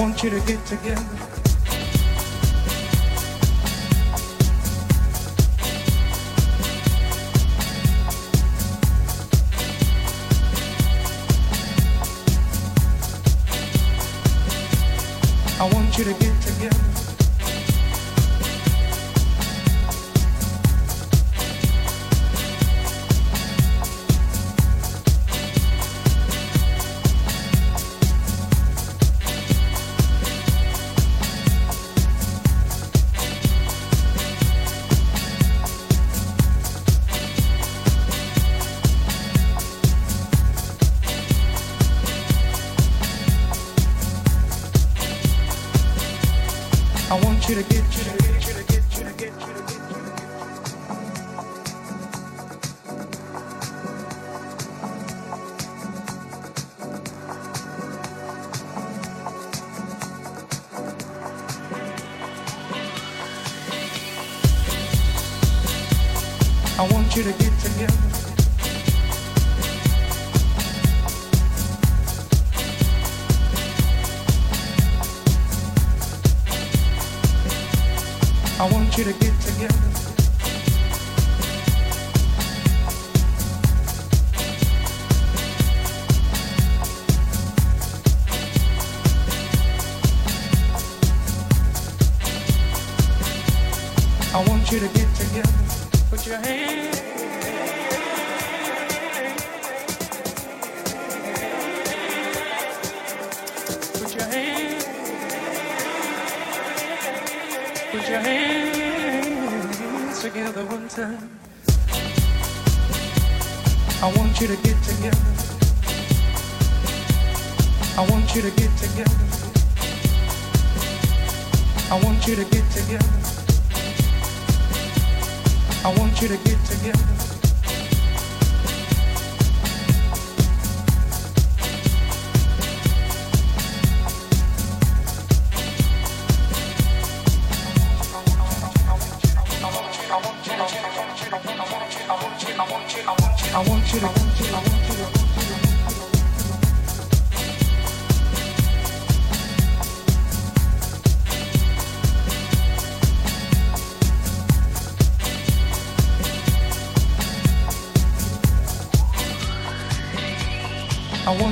want you to get together.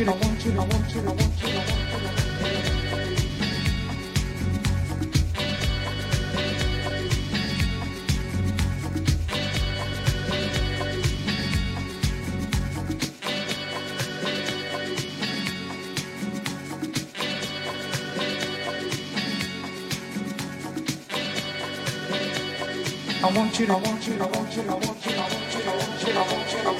you to, I want you to, I want you to, I want you to. I want you to. I want you to, I want you to, I want you to, I want you to, I want you to, I want you to, I want you to.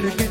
should have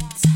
lights.